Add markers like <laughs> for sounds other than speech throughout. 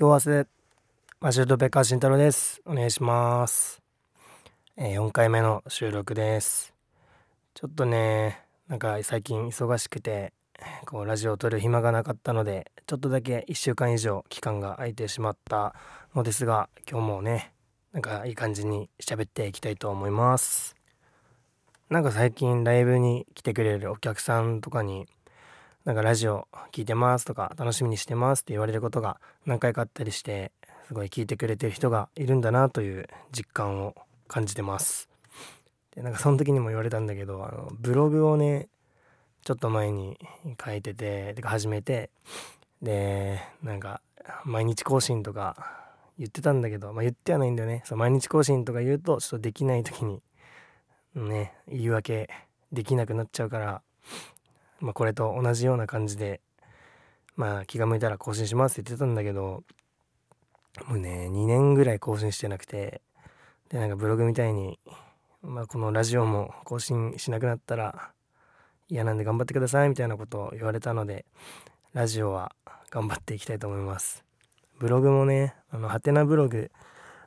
今日はせマシュートペッカー慎太郎です。お願いします、えー4回目の収録です。ちょっとねなんか最近忙しくてこうラジオを撮る暇がなかったのでちょっとだけ1週間以上期間が空いてしまったのですが今日もねなんかいい感じに喋っていきたいと思います。なんか最近ライブに来てくれるお客さんとかになんかラジオ聞いてますとか楽しみにしてますって言われることが何回かあったりしてすごい聞いてくれてる人がいるんだなという実感を感じてます。でなんかその時にも言われたんだけどあのブログをねちょっと前に書いてててか始めてでなんか毎日更新とか言ってたんだけど、まあ、言ってはないんだよね。そう毎日更新とか言うとちょっとできない時にね言い訳できなくなっちゃうからまあ、これと同じような感じで、まあ、気が向いたら更新しますって言ってたんだけど、もうね、2年ぐらい更新してなくて、で、なんかブログみたいに、まあ、このラジオも更新しなくなったら嫌なんで頑張ってくださいみたいなことを言われたので、ラジオは頑張っていきたいと思います。ブログもね、あの、ハテナブログ、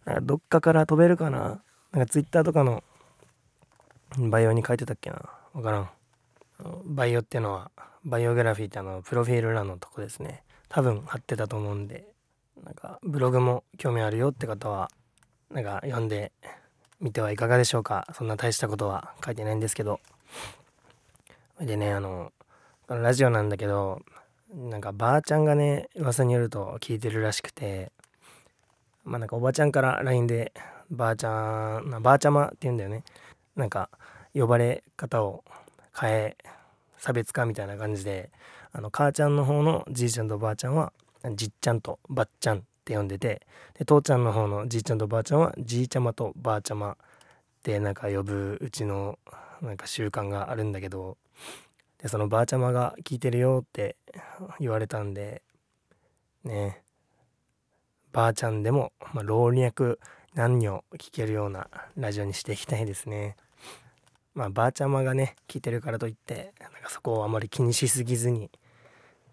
なんかどっかから飛べるかな？なんかツイッターとかのバイオに書いてたっけな？わからん。バイオってのはバイオグラフィーってあのプロフィール欄のとこですね。多分貼ってたと思うんでなんかブログも興味あるよって方はなんか読んでみてはいかがでしょうか。そんな大したことは書いてないんですけど。でねあのラジオなんだけどなんかばあちゃんがね噂によると聞いてるらしくてまあなんかおばちゃんから LINE でばあちゃんばあちゃまって言うんだよね。なんか呼ばれ方を変え差別化みたいな感じであの母ちゃんの方のじいちゃんとばあちゃんはじっちゃんとばっちゃんって呼んでてで父ちゃんの方のじいちゃんとばあちゃんはじいちゃまとばあちゃまってなんか呼ぶうちのなんか習慣があるんだけどでそのばあちゃまが聞いてるよって言われたんでねばあちゃんでも、まあ、老若男女聞けるようなラジオにしていきたいですね。まあばあちゃまがね聞いてるからといってなんかそこをあまり気にしすぎずに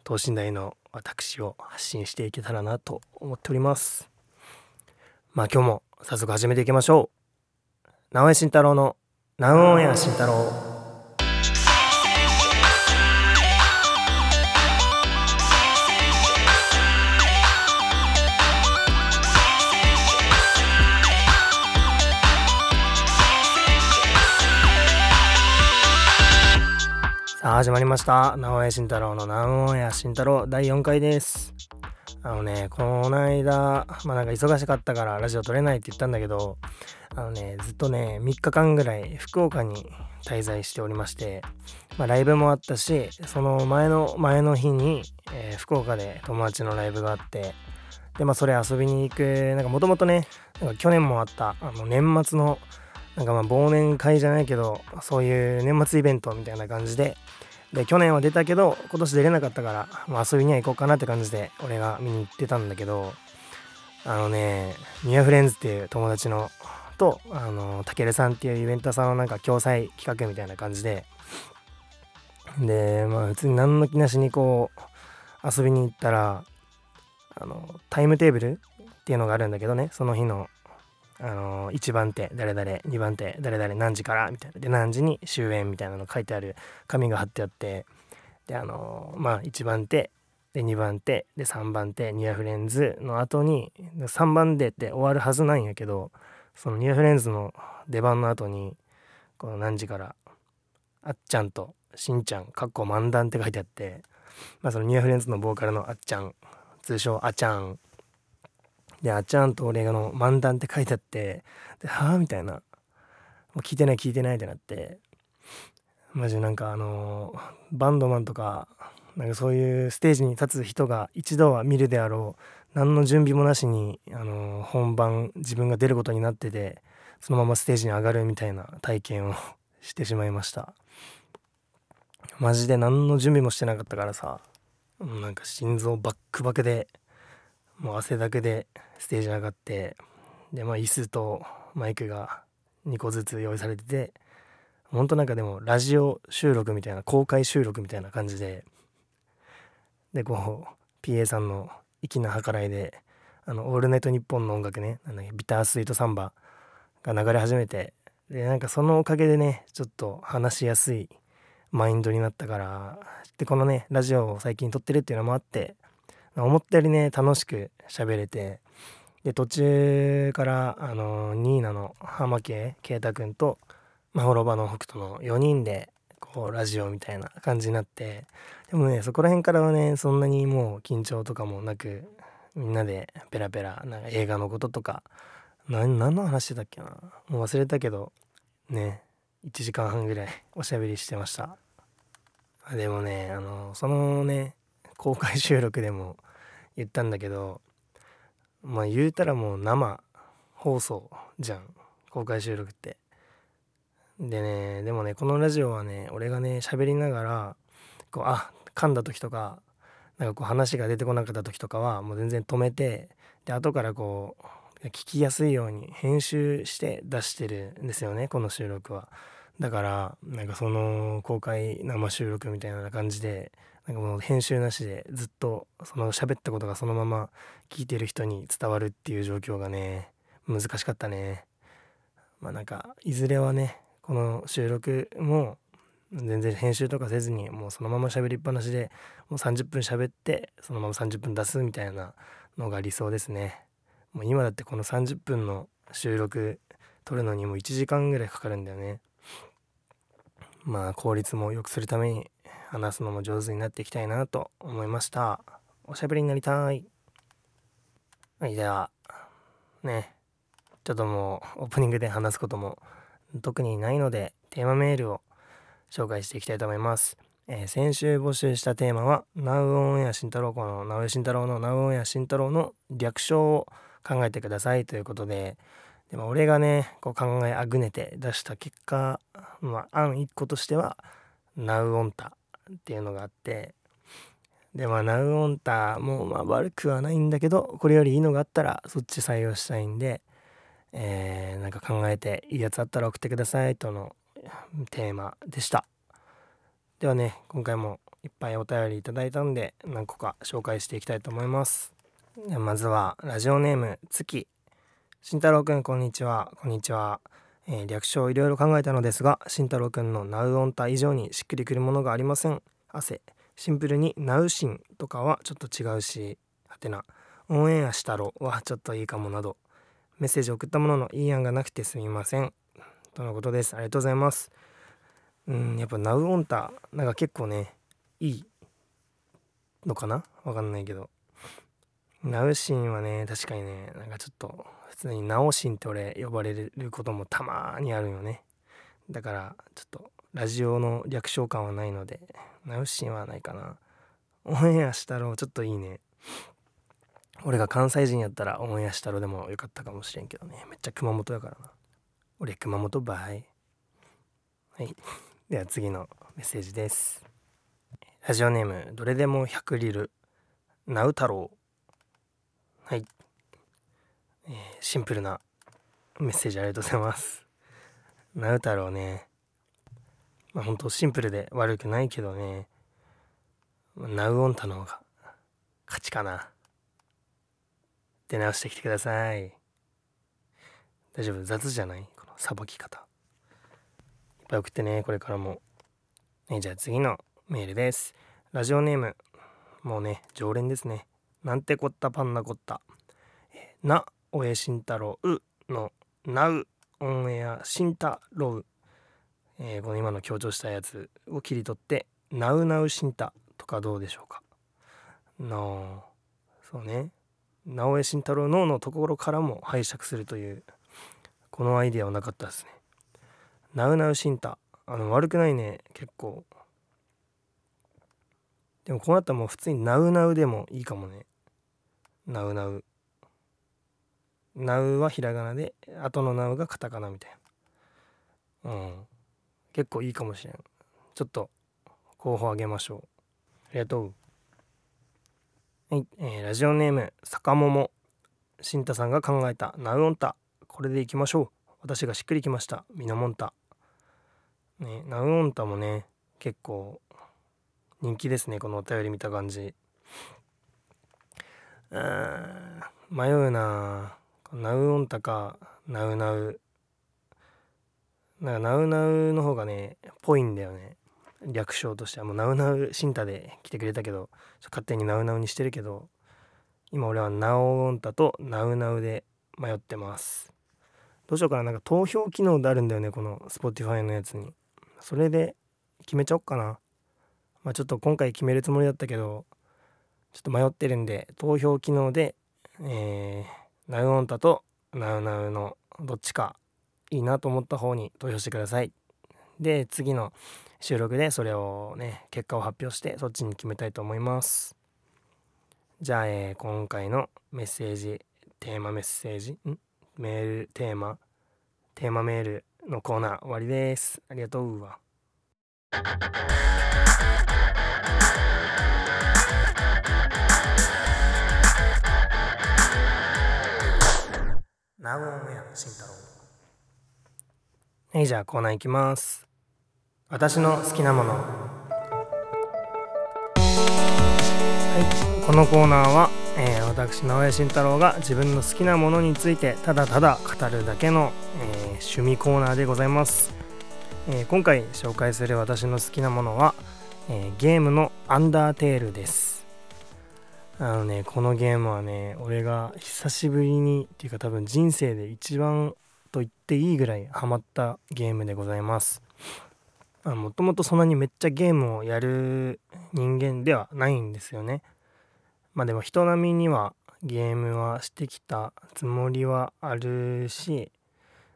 等身大の私を発信していけたらなと思っております。まあ今日も早速始めていきましょう。直江慎太郎の「ナウオンエア慎太郎」始まりました。直江慎太郎の直江慎太郎第4回です。あのねこの間まあなんか忙しかったからラジオ撮れないって言ったんだけどあのねずっとね3日間ぐらい福岡に滞在しておりましてまあライブもあったしその前の前の日に、えー福岡で友達のライブがあってでまあそれ遊びに行くなんかもともとねなんか去年もあったあの年末のなんかまあ忘年会じゃないけどそういう年末イベントみたいな感じでで去年は出たけど今年出れなかったから、まあ、遊びには行こうかなって感じで俺が見に行ってたんだけどあのねニアフレンズっていう友達のとあのたけるさんっていうイベントさんのなんか共催企画みたいな感じででまあ普通に何の気なしにこう遊びに行ったらあのタイムテーブルっていうのがあるんだけどねその日のあの1番手誰々2番手誰々何時からみたいな。で何時に終演みたいなの書いてある紙が貼ってあって。であのまあ1番手で2番手で3番手ニアフレンズの後に3番手って終わるはずなんやけどそのニアフレンズの出番の後にこの何時からあっちゃんとしんちゃんかっこ漫談って書いてあって。まあそのニアフレンズのボーカルのあっちゃん通称あちゃんで、あっちゃんと俺がの漫談って書いてあって、で、はぁみたいな。もう聞いてない聞いてないってなって、マジでなんかあのーバンドマンとか、なんかそういうステージに立つ人が一度は見るであろう、何の準備もなしに、あのー本番自分が出ることになってて、そのままステージに上がるみたいな体験を <laughs> してしまいました。マジで何の準備もしてなかったからさ、なんか心臓バックバクで、もう汗だくでステージ上がってでまあ椅子とマイクが2個ずつ用意されててほんとなんかでもラジオ収録みたいな公開収録みたいな感じででこう PA さんの粋な計らいであの「オールナイトニッポン」の音楽ねなんビタースイートサンバが流れ始めてでなんかそのおかげでねちょっと話しやすいマインドになったからでこのねラジオを最近撮ってるっていうのもあって思ったよりね楽しく喋れて。で途中からあのニーナの浜家圭太君とまほろばの北斗の4人でこうラジオみたいな感じになって。でもねそこら辺からはねそんなにもう緊張とかもなくみんなでペラペラなんか映画のこととか何の話してたっけな。もう忘れたけどね1時間半ぐらいおしゃべりしてました。でもねあのそのね公開収録でも言ったんだけどまあ言うたらもう生放送じゃん公開収録ってでねでもねこのラジオはね俺がね喋りながらこうあ噛んだ時とかなんかこう話が出てこなかった時とかはもう全然止めてで後からこう聞きやすいように編集して出してるんですよねこの収録は。だからなんかその公開生収録みたいな感じでなんかもう編集なしでずっとその喋ったことがそのまま聞いてる人に伝わるっていう状況がね難しかったね。まあなんかいずれはねこの収録も全然編集とかせずにもうそのまま喋りっぱなしでもう30分喋ってそのまま30分出すみたいなのが理想ですね。もう今だってこの30分の収録撮るのにもう1時間ぐらいかかるんだよね。まあ効率も良くするために話すのも上手になっていきたいなと思いました。おしゃべりになりたい。はい、では、ね、ちょっともうオープニングで話すことも特にないのでテーマメールを紹介していきたいと思います。えー、先週募集したテーマは、ナウオンエア慎太郎このナウ慎太郎のナウオンエア慎太郎の略称を考えてくださいということで、でも俺がね、こう考えあぐねて出した結果、まあ、案1個としては、ナウオンタっていうのがあって、で、まあ、ナウオンタもまあ悪くはないんだけど、これよりいいのがあったらそっち採用したいんで、えー、なんか考えていいやつあったら送ってくださいとのテーマでした。ではね今回もいっぱいお便りいただいたんで何個か紹介していきたいと思います。まずはラジオネーム月。慎太郎くんこんにちは。こんにちは、えー、略称をいろいろ考えたのですが慎太郎くんのナウオンタ以上にしっくりくるものがありません汗シンプルにナウシンとかはちょっと違うしはてなオンエアしたろはちょっといいかもなどメッセージを送ったもののいい案がなくてすみません。とのことです。ありがとうございます。うん、やっぱナウオンタ、なんか結構ね、いいのかな？わかんないけど。ナウシンはね、確かにね、なんかちょっと、普通にナオシンって俺呼ばれることもたまにあるよね。だから、ちょっと、ラジオの略称感はないので、ナウシンはないかな。オンエアしたろう、ちょっといいね。俺が関西人やったらオンエアしたろでもよかったかもしれんけどね。めっちゃ熊本やからな。俺熊本バイはい。では次のメッセージです。ラジオネームどれでも100リル。ナウ太郎。はい、えー、シンプルなメッセージありがとうございます。ナウ太郎ね。まあ本当シンプルで悪くないけどね。ナウオンタの方が勝ちかな。出直してきてください。大丈夫？雑じゃない？このさばき方。いっぱい送ってね。これからも、ね、じゃあ次のメールです。ラジオネーム。もうね常連ですね。なんてこったパンナコッタなおえしんたろうのなうオンエアしんたろう、えー、この今の強調したやつを切り取ってなうなうしんたとかどうでしょうか？のそうね直江慎太郎ののところからも拝借するというこのアイデアはなかったですね。ナウナウシンタあの悪くないね結構。でもこうなったらもう普通にナウナウでもいいかもね。ナウナウ。ナウはひらがなで後のナウがカタカナみたいな。うん。結構いいかもしれん。ちょっと候補あげましょう。ありがとう。はい、えー、ラジオネーム坂桃慎太さんが考えたナウオンタこれでいきましょう私がしっくりきましたミノモンタねナウオンタもね結構人気ですねこのお便り見た感じうん迷うなナウオンタかナウナウ。なんかナウナウの方がねぽいんだよね。略称としては。もうナウナウシンタで来てくれたけど勝手にナウナウにしてるけど今俺はナオオンタとナウナウで迷ってます。どうしようかな。なんか投票機能であるんだよねこの Spotify のやつに。それで決めちゃおっかな。まあちょっと今回決めるつもりだったけどちょっと迷ってるんで投票機能でえー、ナウオンタとナウナウのどっちかいいなと思った方に投票してください。で次の収録でそれをね結果を発表してそっちに決めたいと思います。じゃあ、えー、今回のメッセージテーマメッセージん？メールテーマ？テーマメールのコーナー終わりです。ありがとうわ。ナウオンエア慎太郎。はいじゃあコーナーいきます。私の好きなもの。はいこのコーナーは、えー、私直江慎太郎が自分の好きなものについてただただ語るだけの、えー、趣味コーナーでございます、えー、今回紹介する私の好きなものは、えゲームのアンダーテールです。あのねこのゲームはね俺が久しぶりにっていうか多分人生で一番と言っていいぐらいハマったゲームでございますもともとそんなにめっちゃゲームをやる人間ではないんですよね。まあでも人並みにはゲームはしてきたつもりはあるし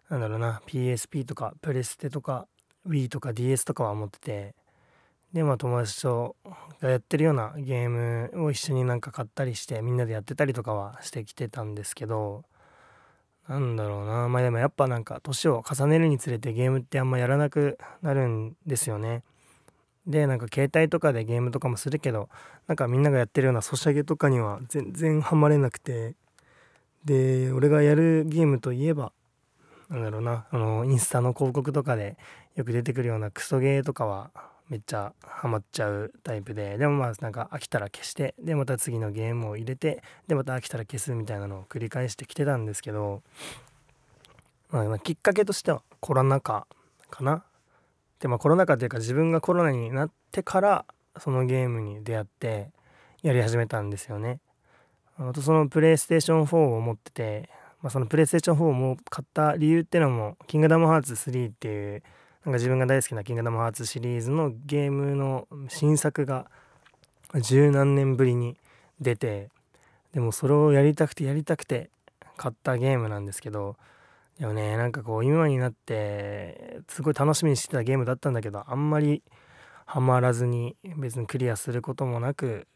なんだろうな PSP とかプレステとか Wii とか DS とかは持っててでまあ友達とがやってるようなゲームを一緒になんか買ったりしてみんなでやってたりとかはしてきてたんですけどなんだろうなまあでもやっぱなんか年を重ねるにつれてゲームってあんまやらなくなるんですよね。でなんか携帯とかでゲームとかもするけどなんかみんながやってるようなソシャゲとかには全然ハマれなくてで俺がやるゲームといえばなんだろうなあのインスタの広告とかでよく出てくるようなクソゲーとかはめっちゃハマっちゃうタイプででもまあなんか飽きたら消してでまた次のゲームを入れてでまた飽きたら消すみたいなのを繰り返してきてたんですけど、まあ、きっかけとしてはコロナ禍かなでまあコロナ禍というか自分がコロナになってからそのゲームに出会ってやり始めたんですよね。あとそのプレイステーション4を持ってて、まあ、そのプレイステーション4を買った理由っていうのも「キングダムハーツ3」っていうなんか自分が大好きな「キングダムハーツ」シリーズのゲームの新作が十何年ぶりに出てでもそれをやりたくてやりたくて買ったゲームなんですけどでもねなんかこう今になってすごい楽しみにしてたゲームだったんだけどあんまりハマらずに別にクリアすることもなく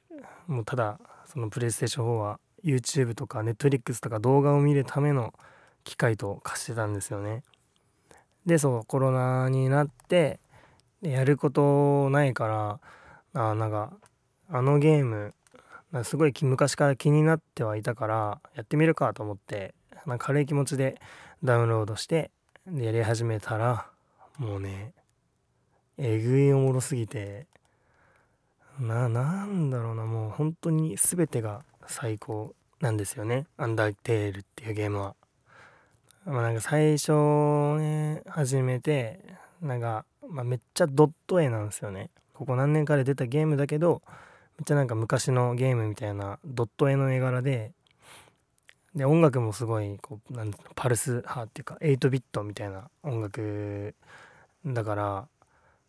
もうただそのプレイステーション4は YouTube とか Netflix とか動画を見るための機械と化してたんですよね。でそうコロナになってやることないからあなんかあのゲームすごい昔から気になってはいたからやってみるかと思ってなんか軽い気持ちでダウンロードしてでやり始めたらもうねえぐいおもろすぎてななんだろうなもう本当に全てが最高なんですよねアンダーテールっていうゲームは。まあ、なんか最初ね始めてなんか、まあ、めっちゃドット絵なんですよね。ここ何年かで出たゲームだけどめっちゃなんか昔のゲームみたいなドット絵の絵柄でで音楽もすごいこうなんパルス派っていうか8ビットみたいな音楽だから、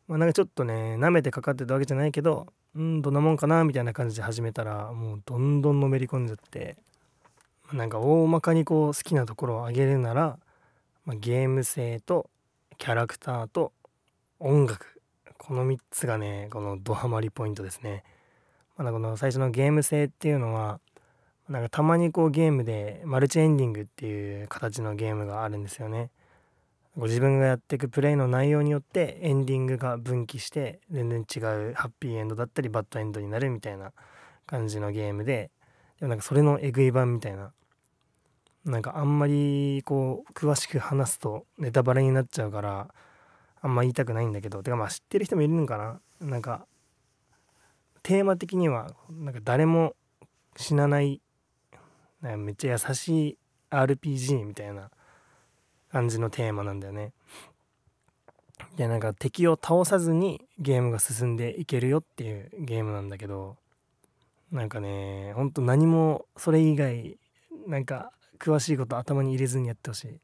まあ、なんかちょっとね舐めてかかってたわけじゃないけどうんどんなもんかなみたいな感じで始めたらもうどんどんのめり込んじゃって。なんか大まかにこう好きなところを挙げるなら、まあ、ゲーム性とキャラクターと音楽この3つがねこのドハマりポイントですね。まあ、この最初のゲーム性っていうのはなんかたまにこうゲームでマルチエンディングっていう形のゲームがあるんですよね。ご自分がやっていくプレイの内容によってエンディングが分岐して全然違うハッピーエンドだったりバッドエンドになるみたいな感じのゲームででもなんかそれのえぐい版みたいな。なんかあんまりこう詳しく話すとネタバレになっちゃうからあんま言いたくないんだけど。てかまあ知ってる人もいるのかな。なんかテーマ的にはなんか誰も死なないなめっちゃ優しい RPG みたいな感じのテーマなんだよね。でなんか敵を倒さずにゲームが進んでいけるよっていうゲームなんだけど。なんかねほんと何もそれ以外なんか詳しいこと頭に入れずにやってほしい。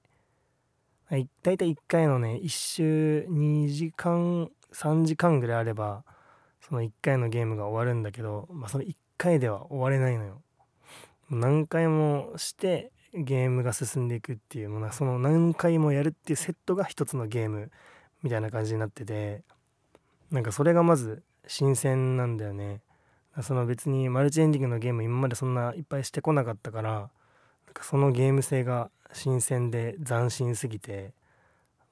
はい、大体1回のね1周2時間3時間ぐらいあればその1回のゲームが終わるんだけど、まあ、その1回では終われないのよ。何回もしてゲームが進んでいくっていうものその何回もやるっていうセットが一つのゲームみたいな感じになっててなんかそれがまず新鮮なんだよね。その別にマルチエンディングのゲーム今までそんないっぱいしてこなかったからそのゲーム性が新鮮で斬新すぎて、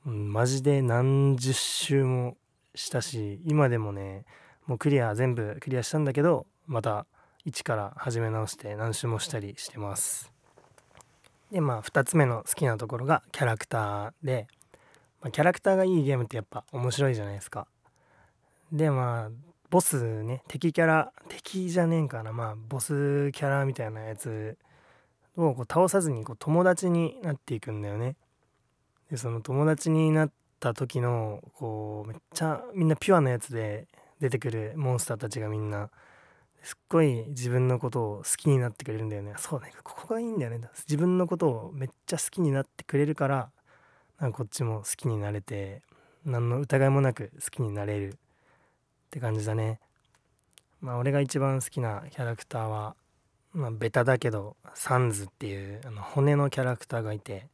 うん、マジで何十周もしたし今でもねもうクリア全部クリアしたんだけどまた一から始め直して何周もしたりしてます。でまあ2つ目の好きなところがキャラクターで、まあ、キャラクターがいいゲームってやっぱ面白いじゃないですか。でまあボスね敵キャラ敵じゃねえんかな。まあボスキャラみたいなやつをこう倒さずにこう友達になっていくんだよね。でその友達になった時のこうめっちゃみんなピュアなやつで出てくるモンスターたちがみんな。すっごい自分のことを好きになってくれるんだよね。そうねここがいいんだよね。自分のことをめっちゃ好きになってくれるからなんかこっちも好きになれて何の疑いもなく好きになれる。って感じだね。まあ俺が一番好きなキャラクターはまあベタだけどサンズっていうあの骨のキャラクターがいて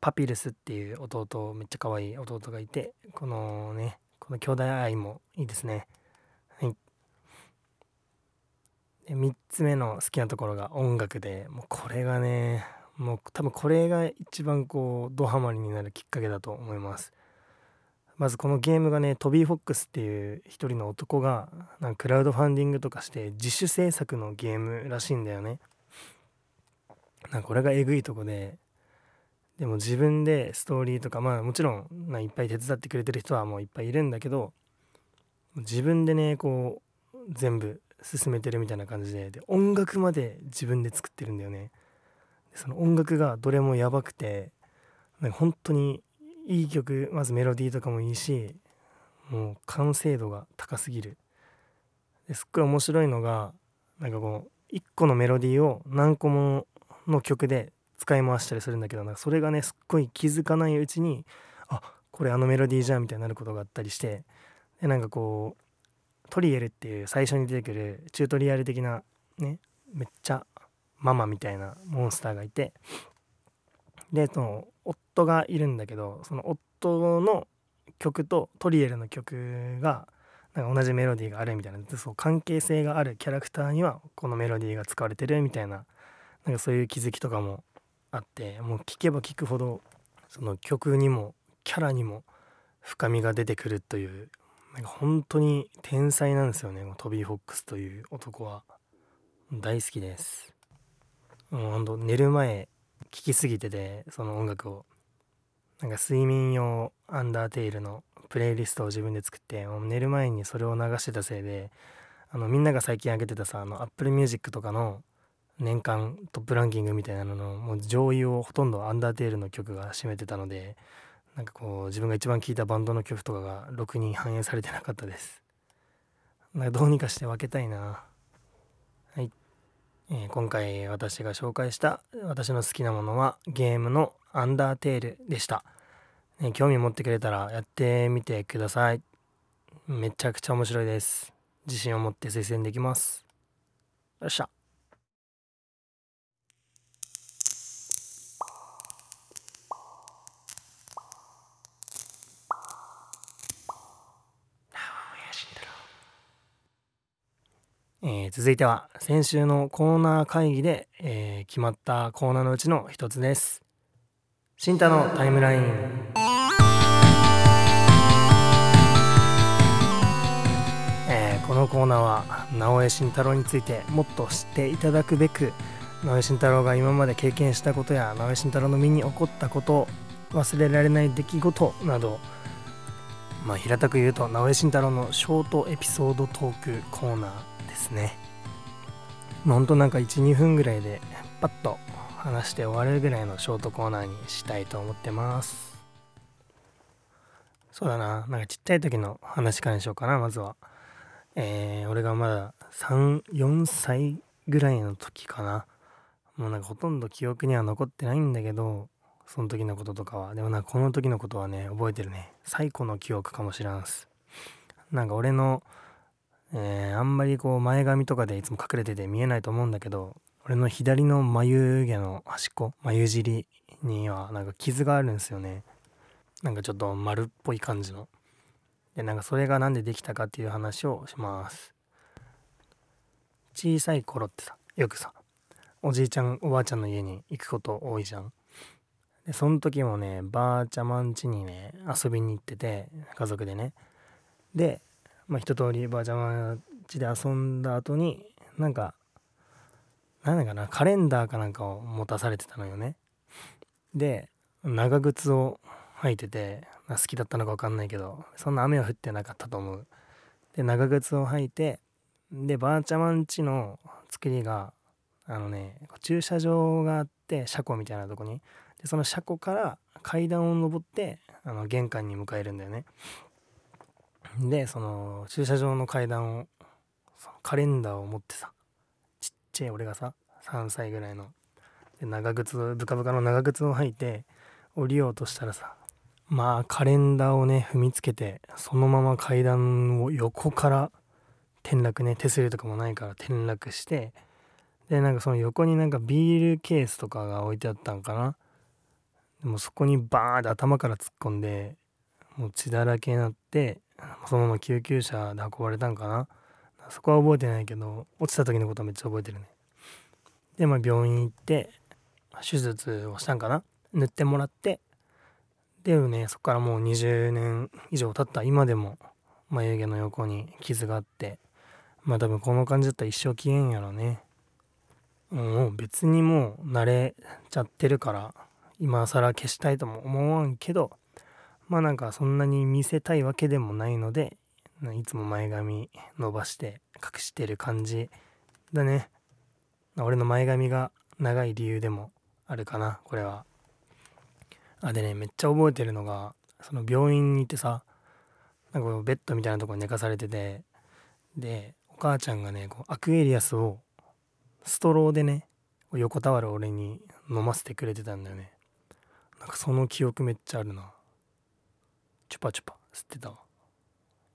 パピルスっていう弟めっちゃ可愛い弟がいてこのねこの兄弟愛もいいですね。はい。で3つ目の好きなところが音楽でもうこれがねもう多分これが一番こうドハマりになるきっかけだと思います。まずこのゲームがねトビー・フォックスっていう一人の男がなんかクラウドファンディングとかして自主制作のゲームらしいんだよね。なんかこれがえぐいとこででも自分でストーリーとかまあもちろん、まあ、いっぱい手伝ってくれてる人はもういっぱいいるんだけど自分でねこう全部進めてるみたいな感じでで音楽まで自分で作ってるんだよね。その音楽がどれもやばくてなんか本当にいい曲まずメロディーとかもいいしもう完成度が高すぎる。ですっごい面白いのがなんかこう1個のメロディーを何個もの曲で使い回したりするんだけどなんかそれがねすっごい気づかないうちにあこれあのメロディーじゃんみたいになることがあったりしてでなんかこうトリエルっていう最初に出てくるチュートリアル的なねめっちゃママみたいなモンスターがいてでその夫がいるんだけどその夫の曲とトリエルの曲がなんか同じメロディーがあるみたいなそう関係性があるキャラクターにはこのメロディーが使われてるみたいななんかそういう気づきとかもあってもう聴けば聴くほどその曲にもキャラにも深みが出てくるというなんか本当に天才なんですよねトビー・フォックスという男は。大好きです。もうほんと寝る前聴きすぎててその音楽を。なんか睡眠用アンダーテイルのプレイリストを自分で作ってもう寝る前にそれを流してたせいであのみんなが最近上げてたさあの Apple Music とかの年間トップランキングみたいなののもう上位をほとんどアンダーテールの曲が占めてたのでなんかこう自分が一番聴いたバンドの曲とかがろくに反映されてなかったです。なんかどうにかして分けたいな、えー、今回私が紹介した私の好きなものはゲームのアンダーテールでした、ね、興味持ってくれたらやってみてください。めちゃくちゃ面白いです。自信を持って推薦できます。よっしゃ。えー、続いては先週のコーナー会議で、えー、決まったコーナーのうちの一つです。新太のタイムライン。えー、このコーナーは直江慎太郎についてもっと知っていただくべく直江慎太郎が今まで経験したことや直江慎太郎の身に起こったこと忘れられない出来事などまあ平たく言うと直江慎太郎のショートエピソードトークコーナーですね。ほんとなんか12分ぐらいでパッと話して終わるぐらいのショートコーナーにしたいと思ってます。そうだな。なんかちっちゃい時の話からにしようかなまずは。えー、俺がまだ34歳ぐらいの時かな。もうなんかほとんど記憶には残ってないんだけどその時のこととかは。でもなんかこの時のことはね覚えてるね。最古の記憶かもしらんす。なんか俺の、えー、あんまりこう前髪とかでいつも隠れてて見えないと思うんだけど俺の左の眉毛の端っこ眉尻にはなんか傷があるんですよね。なんかちょっと丸っぽい感じの。でなんかそれが何でできたかっていう話をします。小さい頃ってさよくさおじいちゃんおばあちゃんの家に行くこと多いじゃん。でその時もねばあちゃまん家にね遊びに行ってて家族でね。で、まあ、一通りばあちゃま家で遊んだ後になんかなんだかなカレンダーかなんかを持たされてたのよね。で長靴を履いてて好きだったのか分かんないけどそんな雨は降ってなかったと思う。で長靴を履いてでばあちゃまんちの作りがあのね駐車場があって車庫みたいなとこに。でその車庫から階段を上ってあの玄関に迎えるんだよね。でその駐車場の階段をカレンダーを持ってさちっちゃい俺がさ3歳ぐらいので長靴ブカブカの長靴を履いて降りようとしたらさまあカレンダーをね踏みつけてそのまま階段を横から転落ね手すりとかもないから転落してでなんかその横になんかビールケースとかが置いてあったんかな。でもそこにバーンって頭から突っ込んでもう血だらけになってそのまま救急車で運ばれたんかな。そこは覚えてないけど落ちた時のことはめっちゃ覚えてるね。でまあ病院行って手術をしたんかな。塗ってもらってでねそこからもう20年以上経った。今でも眉毛の横に傷があってまあ多分この感じだったら一生消えんやろね。もう別にもう慣れちゃってるから今更消したいとも思わんけどまあなんかそんなに見せたいわけでもないのでいつも前髪伸ばして隠してる感じだね。俺の前髪が長い理由でもあるかなこれは。あでねめっちゃ覚えてるのがその病院に行ってさなんかベッドみたいなとこに寝かされててでお母ちゃんがねこうアクエリアスをストローでね横たわる俺に飲ませてくれてたんだよね。なんかその記憶めっちゃあるな。チュパチュパ吸ってたわ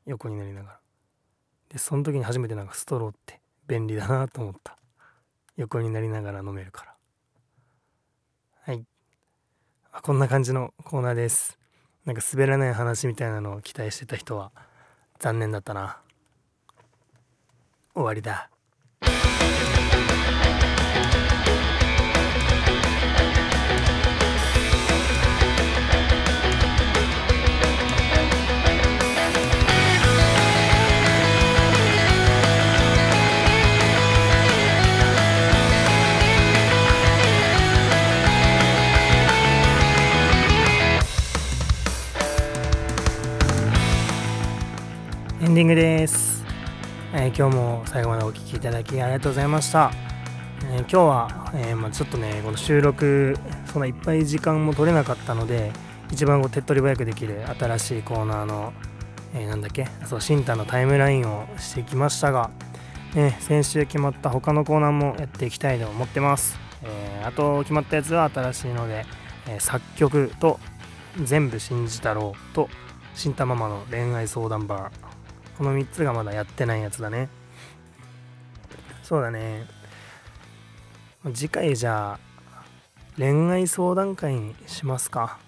横になりながら。でその時に初めてなんかストローって便利だなと思った。横になりながら飲めるから。はい。こんな感じのコーナーです。なんか滑らない話みたいなのを期待してた人は残念だったな。終わりだ。今日も最後までお聴きいただきありがとうございました、えー、今日は、えー、まあ、ちょっとねこの収録そんないっぱい時間も取れなかったので一番こう手っ取り早くできる新しいコーナーの、えなんだっけそうシンタのタイムラインをしてきましたが、ね、先週決まった他のコーナーもやっていきたいと思ってます、えあと決まったやつは新しいので、え作曲と全部信じたろうと新タママの恋愛相談バー。この3つがまだやってないやつだね。そうだね。次回じゃあ恋愛相談会にしますか。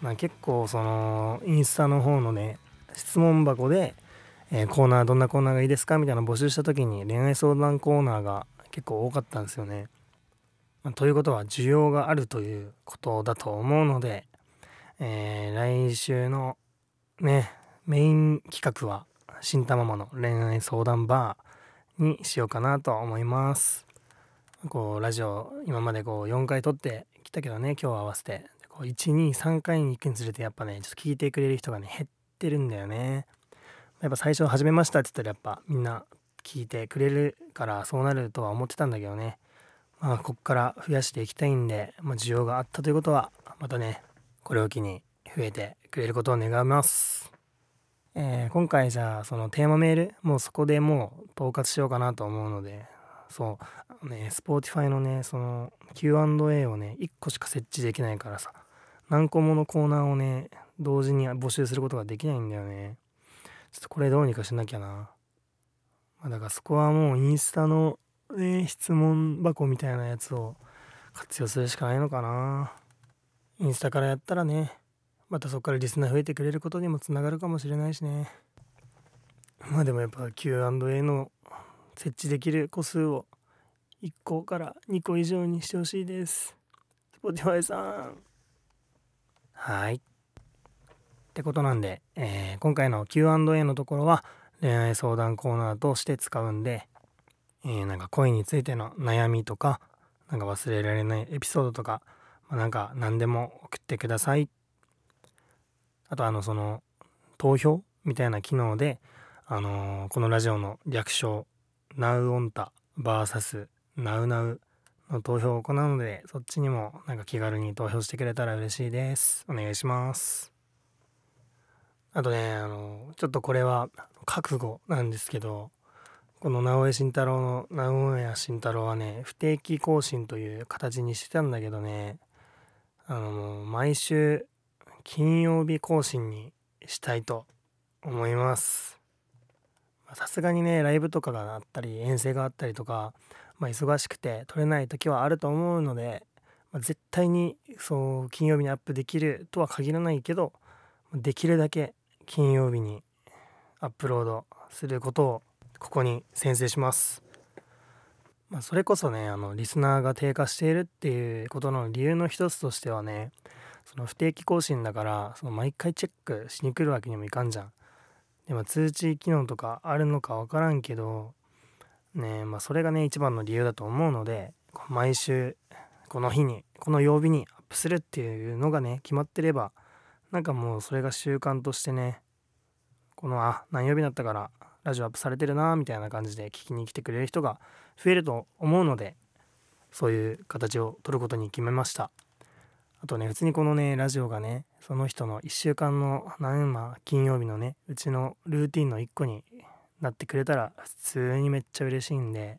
まあ結構そのインスタの方のね質問箱で、えー、コーナーどんなコーナーがいいですか？みたいな募集した時に恋愛相談コーナーが結構多かったんですよね、まあ、ということは需要があるということだと思うので、えー、来週のねメイン企画は新たままの恋愛相談バーにしようかなと思います。こうラジオ今までこう4回撮ってきたけどね今日合わせて。123回に行くにつれてやっぱねちょっと聞いてくれる人がね減ってるんだよね。やっぱ最初始めましたって言ったらやっぱみんな聞いてくれるからそうなるとは思ってたんだけどね。まあこっから増やしていきたいんで、まあ、需要があったということはまたねこれを機に増えてくれることを願います。えー、今回じゃあそのテーマメールもうそこでもう統括しようかなと思うのでそうね Spotify のねその Q&A をね1個しか設置できないからさ何個ものコーナーをね同時に募集することができないんだよね。ちょっとこれどうにかしなきゃな、まあ、だからそこはもうインスタのね質問箱みたいなやつを活用するしかないのかな。インスタからやったらねまたそこからリスナー増えてくれることにもつながるかもしれないしね。まあでもやっぱ Q&A の設置できる個数を1個から2個以上にしてほしいです。Spotify さん。はい。ってことなんで、えー、今回の Q&A のところは恋愛相談コーナーとして使うんで、えー、なんか恋についての悩みとかなんか忘れられないエピソードとか、まあ、なんか何でも送ってくださいあとあのその投票みたいな機能で、あのー、このラジオの略称「ナウオンタ VS ナウナウ」の投票を行うのでそっちにもなんか気軽に投票してくれたら嬉しいです。お願いします。あとねあのちょっとこれは覚悟なんですけどこの直江慎太郎の直江慎太郎はね不定期更新という形にしてたんだけどねあの毎週金曜日更新にしたいと思いますさすがにねライブとかがあったり遠征があったりとか、まあ、忙しくて撮れない時はあると思うので、まあ、絶対にそう金曜日にアップできるとは限らないけどできるだけ金曜日にアップロードすることをここに宣誓します。まあ、それこそねあのリスナーが低下しているっていうことの理由の一つとしてはねその不定期更新だからその毎回チェックしに来るわけにもいかんじゃん。でも通知機能とかあるのか分からんけどねまあそれがね一番の理由だと思うので毎週この日にこの曜日にアップするっていうのがね決まってればなんかもうそれが習慣としてねこのあ何曜日だったからラジオアップされてるなみたいな感じで聞きに来てくれる人が増えると思うのでそういう形を取ることに決めましたあとね普通にこのねラジオがねその人の1週間の何まあ金曜日のねうちのルーティンの1個になってくれたら普通にめっちゃ嬉しいんで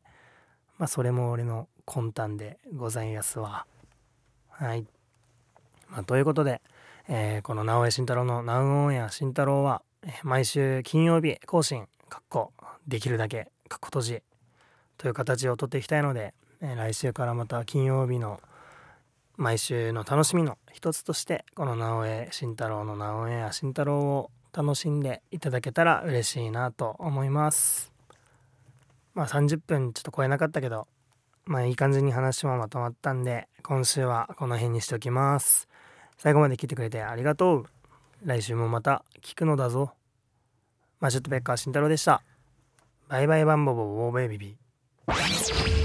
まあそれも俺の魂胆でございますわ。はい。まあということでえー、この直江慎太郎のナウオンエア慎太郎は、毎週金曜日更新、かっこ、できるだけ、かっこ閉じ、という形をとっていきたいので、えー、来週からまた金曜日の毎週の楽しみの一つとして、この直江慎太郎の直江や慎太郎を楽しんでいただけたら嬉しいなと思います。まあ30分ちょっと超えなかったけど、まあいい感じに話もまとまったんで、今週はこの辺にしておきます。最後まで聞いてくれてありがとう。来週もまた聞くのだぞ。マシュットベッカー慎太郎でした。バイバイバンボボボーベイビビー。